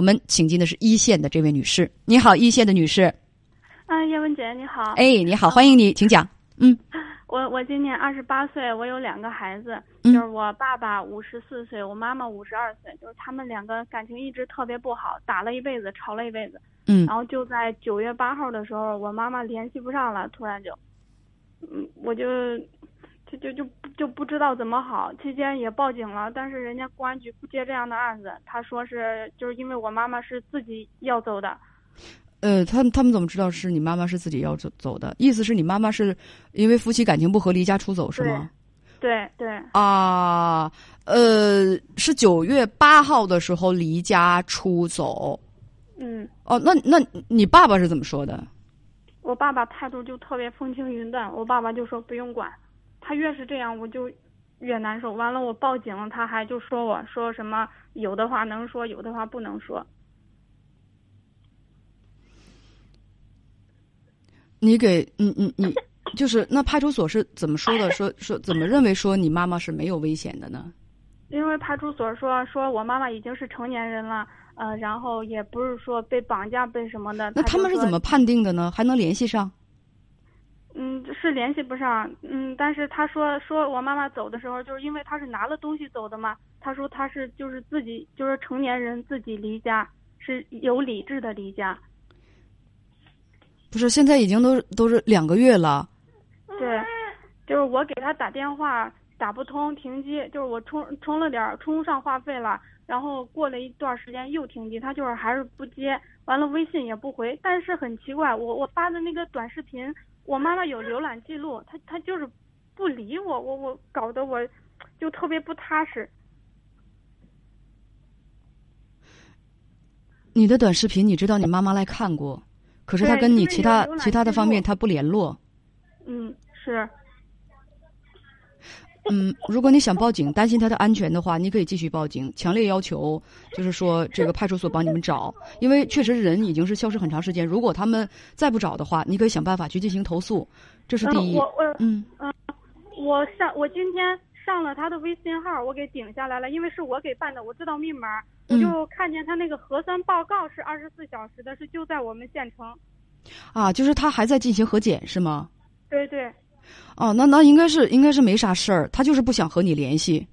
我们请进的是一线的这位女士。你好，一线的女士。啊，叶文姐你好。哎，你好，欢迎你，请讲。嗯，我我今年二十八岁，我有两个孩子，嗯就是我爸爸五十四岁，我妈妈五十二岁，就是他们两个感情一直特别不好，打了一辈子，吵了一辈子。嗯然后就在九月八号的时候，我妈妈联系不上了，突然就，嗯，我就就就就就不知道怎么好。期间也报警了，但是人家公安局不接这样的案子，他说是就是因为我妈妈是自己要走的。呃，他们他们怎么知道是你妈妈是自己要走走的？意思是你妈妈是因为夫妻感情不和离家出走是吗？对对，啊，呃，是九月八号的时候离家出走。嗯。哦，那那你爸爸是怎么说的？我爸爸态度就特别风轻云淡，我爸爸就说不用管，他越是这样我就越难受。完了我报警了，他还就说我说什么有的话能说，有的话不能说。你给你你你，就是那派出所是怎么说的？说说怎么认为说你妈妈是没有危险的呢？因为派出所说说我妈妈已经是成年人了，呃，然后也不是说被绑架被什么的。那他们是怎么判定的呢？还能联系上？嗯，是联系不上。嗯，但是他说说我妈妈走的时候，就是因为他是拿了东西走的嘛。他说他是就是自己就是成年人自己离家，是有理智的离家。不是，现在已经都都是两个月了。对，就是我给他打电话打不通，停机，就是我充充了点儿，充上话费了，然后过了一段时间又停机，他就是还是不接，完了微信也不回。但是很奇怪，我我发的那个短视频，我妈妈有浏览记录，她她就是不理我，我我搞得我就特别不踏实。你的短视频，你知道你妈妈来看过，可是她跟你其他其他的方面她不联络。嗯，是。嗯，如果你想报警，担心他的安全的话，你可以继续报警，强烈要求就是说这个派出所帮你们找，因为确实人已经是消失很长时间。如果他们再不找的话，你可以想办法去进行投诉，这是第一。嗯、我我嗯嗯，我上我今天上了他的微信号，我给顶下来了，因为是我给办的，我知道密码，我嗯就看见他那个核酸报告是二十四小时的，是就在我们县城。啊，就是他还在进行核检是吗？对对，哦，那那应该是应该是没啥事儿，他就是不想和你联系。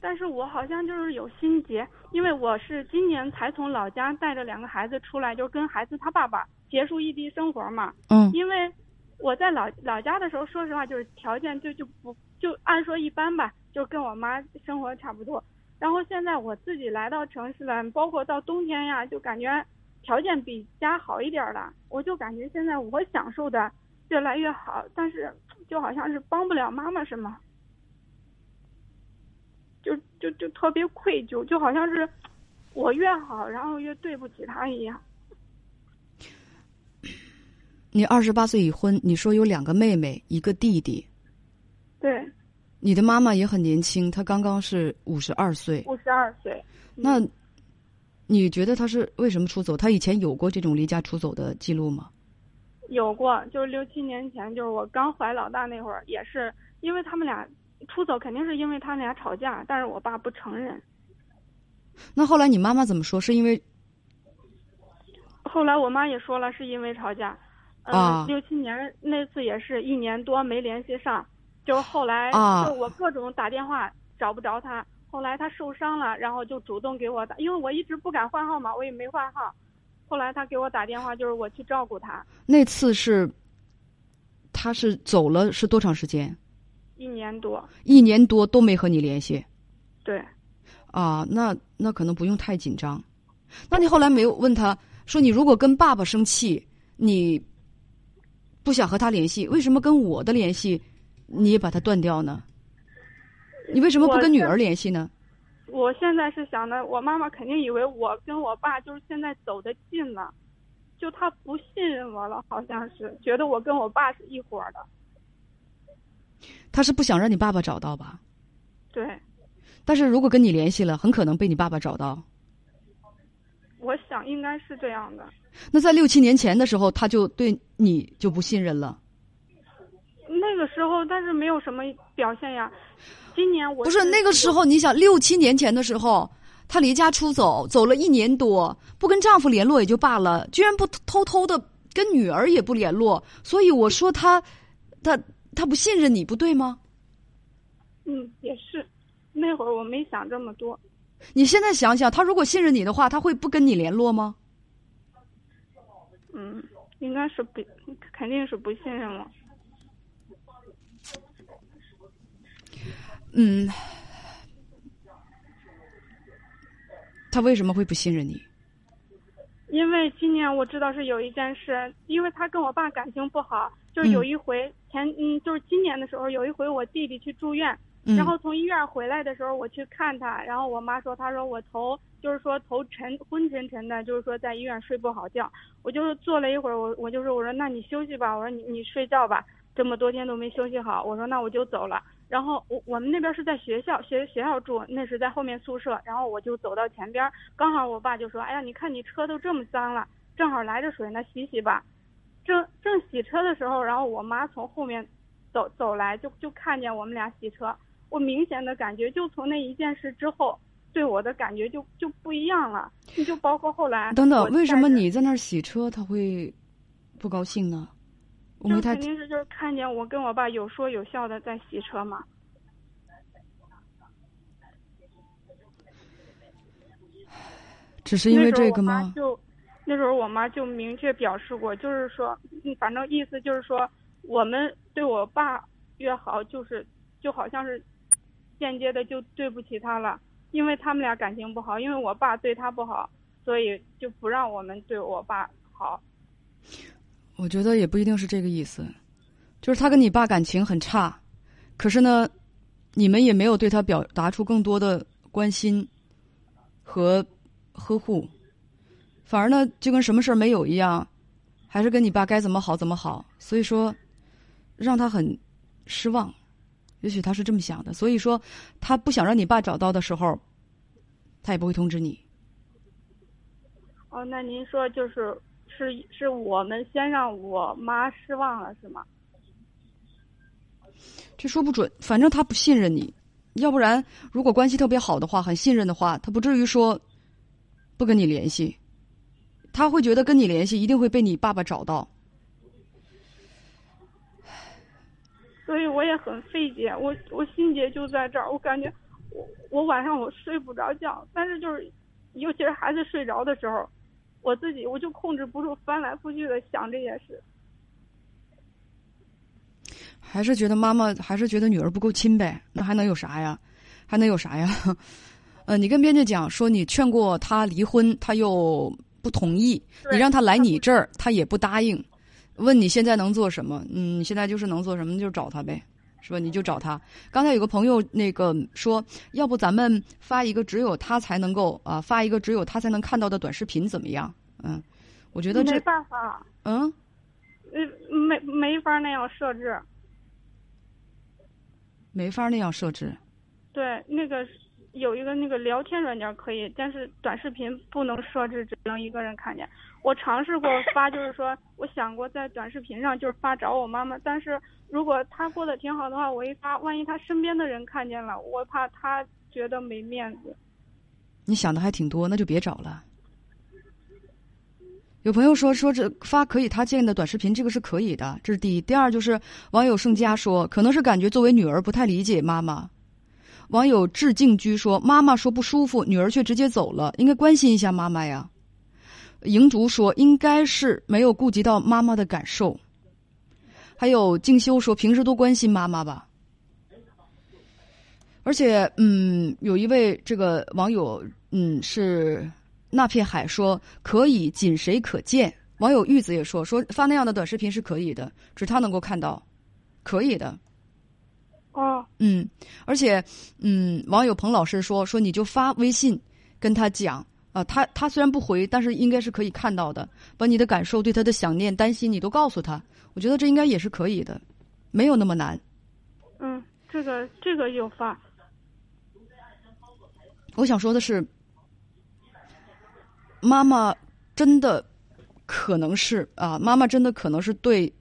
但是我好像就是有心结，因为我是今年才从老家带着两个孩子出来，就跟孩子他爸爸结束异地生活嘛。嗯因为我在老老家的时候，说实话就是条件就就不就按说一般吧，就跟我妈生活差不多。然后现在我自己来到城市了，包括到冬天呀，就感觉条件比家好一点了。我就感觉现在我享受的越来越好，但是就好像是帮不了妈妈什么，就就就特别愧疚，就好像是我越好，然后越对不起她一样。你二十八岁已婚，你说有两个妹妹，一个弟弟，对，你的妈妈也很年轻，她刚刚是五十二岁。五十二岁。那你觉得她是为什么出走？她以前有过这种离家出走的记录吗？有过，就是六七年前，就是我刚怀老大那会儿，也是因为他们俩出走，肯定是因为他们俩吵架，但是我爸不承认。那后来你妈妈怎么说？是因为后来我妈也说了，是因为吵架。嗯、啊六七年那次也是一年多没联系上，就是后来啊就我各种打电话找不着他，后来他受伤了，然后就主动给我打，因为我一直不敢换号码，我也没换号。后来他给我打电话，就是我去照顾他，那次是他是走了是多长时间？一年多。一年多都没和你联系对，啊？那那可能不用太紧张。那你后来没有问他说，你如果跟爸爸生气，你不想和他联系，为什么跟我的联系你也把它断掉呢？你为什么不跟女儿联系呢？我现在是想的，我妈妈肯定以为我跟我爸就是现在走得近了，就她不信任我了，好像是觉得我跟我爸是一伙儿的。他是不想让你爸爸找到吧？对，但是如果跟你联系了，很可能被你爸爸找到。我想应该是这样的。那在六七年前的时候，他就对你就不信任了。那个时候，但是没有什么表现呀。今年我不是那个时候，你想六七年前的时候，她离家出走，走了一年多，不跟丈夫联络也就罢了，居然不偷偷的跟女儿也不联络，所以我说她，她她不信任你，不对吗？嗯，也是，那会儿我没想这么多。你现在想想，他如果信任你的话，他会不跟你联络吗？嗯，应该是不，肯定是不信任我。嗯，他为什么会不信任你？因为今年我知道是有一件事，因为他跟我爸感情不好，就是有一回前嗯，就是今年的时候有一回我弟弟去住院，然后从医院回来的时候我去看他，然后我妈说，她说我头就是说头沉昏沉沉的，就是说在医院睡不好觉，我就是坐了一会儿，我我就说我说那你休息吧，我说你你睡觉吧，这么多天都没休息好，我说那我就走了。然后我我们那边是在学校学学校住，那是在后面宿舍。然后我就走到前边，刚好我爸就说：“哎呀，你看你车都这么脏了，正好来着水呢，洗洗吧。”正正洗车的时候，然后我妈从后面走走来，就就看见我们俩洗车。我明显的感觉，就从那一件事之后，对我的感觉就就不一样了。就包括后来等等，为什么你在那儿洗车，他会不高兴呢？就肯定是就是看见我跟我爸有说有笑的在洗车嘛。只是因为这个吗？就那时候我妈就明确表示过，就是说，反正意思就是说，我们对我爸越好，就是就好像是间接的就对不起他了，因为他们俩感情不好，因为我爸对他不好，所以就不让我们对我爸好。我觉得也不一定是这个意思，就是他跟你爸感情很差，可是呢，你们也没有对他表达出更多的关心和呵护，反而呢就跟什么事儿没有一样，还是跟你爸该怎么好怎么好，所以说让他很失望，也许他是这么想的，所以说他不想让你爸找到的时候，他也不会通知你。哦，那您说就是。是是我们先让我妈失望了，是吗？这说不准，反正他不信任你。要不然，如果关系特别好的话，很信任的话，他不至于说不跟你联系。他会觉得跟你联系一定会被你爸爸找到。所以我也很费解，我我心结就在这儿。我感觉我我晚上我睡不着觉，但是就是尤其是孩子睡着的时候。我自己我就控制不住翻来覆去的想这件事，还是觉得妈妈还是觉得女儿不够亲呗？那还能有啥呀？还能有啥呀？呃，你跟编辑讲说你劝过他离婚，他又不同意；你让他来你这儿，他也不答应。问你现在能做什么？嗯，你现在就是能做什么，就找他呗。是吧？你就找他。刚才有个朋友那个说，要不咱们发一个只有他才能够啊，发一个只有他才能看到的短视频怎么样？嗯，我觉得这没办法。嗯，呃，没没法那样设置，没法那样设置。对，那个有一个那个聊天软件可以，但是短视频不能设置，只能一个人看见。我尝试过发，就是说，我想过在短视频上就是发找我妈妈，但是。如果他过得挺好的话，我一发，万一他身边的人看见了，我怕他觉得没面子。你想的还挺多，那就别找了。有朋友说说这发可以他见的短视频，这个是可以的，这是第一。第二就是网友盛佳说，可能是感觉作为女儿不太理解妈妈。网友致敬居说，妈妈说不舒服，女儿却直接走了，应该关心一下妈妈呀。莹竹说，应该是没有顾及到妈妈的感受。还有静修说，平时多关心妈妈吧。而且，嗯，有一位这个网友，嗯，是那片海说可以仅谁可见。网友玉子也说，说发那样的短视频是可以的，只他能够看到，可以的。嗯，而且，嗯，网友彭老师说，说你就发微信跟他讲啊，他他虽然不回，但是应该是可以看到的，把你的感受、对他的想念、担心，你都告诉他。我觉得这应该也是可以的，没有那么难。嗯，这个这个有发。我想说的是，妈妈真的可能是啊，妈妈真的可能是对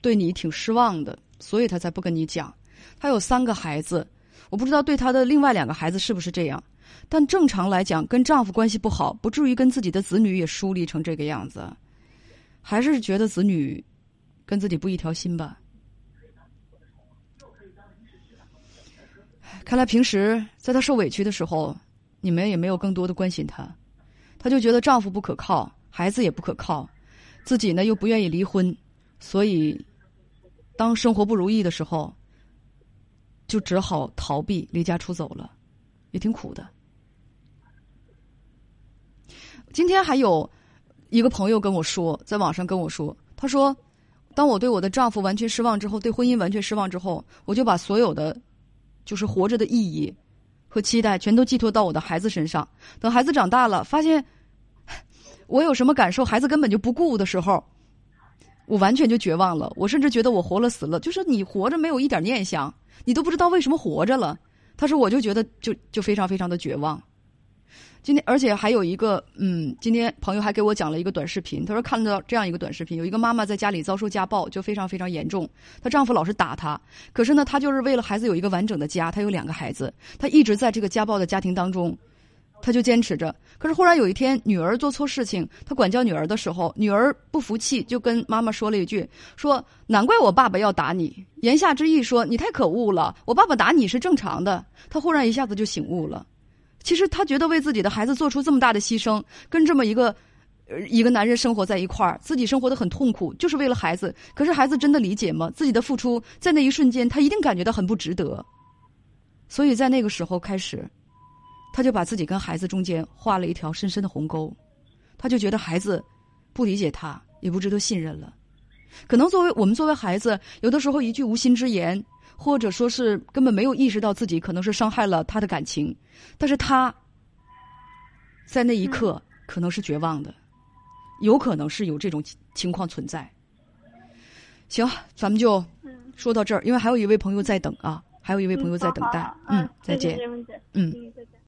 对你挺失望的，所以她才不跟你讲。她有三个孩子，我不知道对她的另外两个孩子是不是这样。但正常来讲，跟丈夫关系不好，不至于跟自己的子女也疏离成这个样子，还是觉得子女跟自己不一条心吧。看来平时在她受委屈的时候，你们也没有更多的关心她，她就觉得丈夫不可靠，孩子也不可靠，自己呢又不愿意离婚，所以当生活不如意的时候，就只好逃避，离家出走了，也挺苦的。今天还有一个朋友跟我说，在网上跟我说，他说，当我对我的丈夫完全失望之后，对婚姻完全失望之后，我就把所有的就是活着的意义和期待全都寄托到我的孩子身上。等孩子长大了，发现我有什么感受，孩子根本就不顾的时候，我完全就绝望了。我甚至觉得我活了死了，就是你活着没有一点念想，你都不知道为什么活着了。他说，我就觉得就就非常非常的绝望。今天，而且还有一个，嗯，今天朋友还给我讲了一个短视频。他说看到这样一个短视频，有一个妈妈在家里遭受家暴，就非常非常严重。她丈夫老是打她，可是呢，她就是为了孩子有一个完整的家。她有两个孩子，她一直在这个家暴的家庭当中，他就坚持着。可是忽然有一天，女儿做错事情，他管教女儿的时候，女儿不服气，就跟妈妈说了一句：“说难怪我爸爸要打你。”言下之意说你太可恶了，我爸爸打你是正常的。他忽然一下子就醒悟了。其实他觉得为自己的孩子做出这么大的牺牲，跟这么一个，一个男人生活在一块儿，自己生活的很痛苦，就是为了孩子。可是孩子真的理解吗？自己的付出在那一瞬间，他一定感觉到很不值得。所以在那个时候开始，他就把自己跟孩子中间画了一条深深的鸿沟，他就觉得孩子不理解他，也不值得信任了。可能作为我们作为孩子，有的时候一句无心之言。或者说是根本没有意识到自己可能是伤害了他的感情，但是他在那一刻可能是绝望的，有可能是有这种情况存在。行，咱们就说到这儿，因为还有一位朋友在等啊，还有一位朋友在等待。嗯，再见。嗯，再见。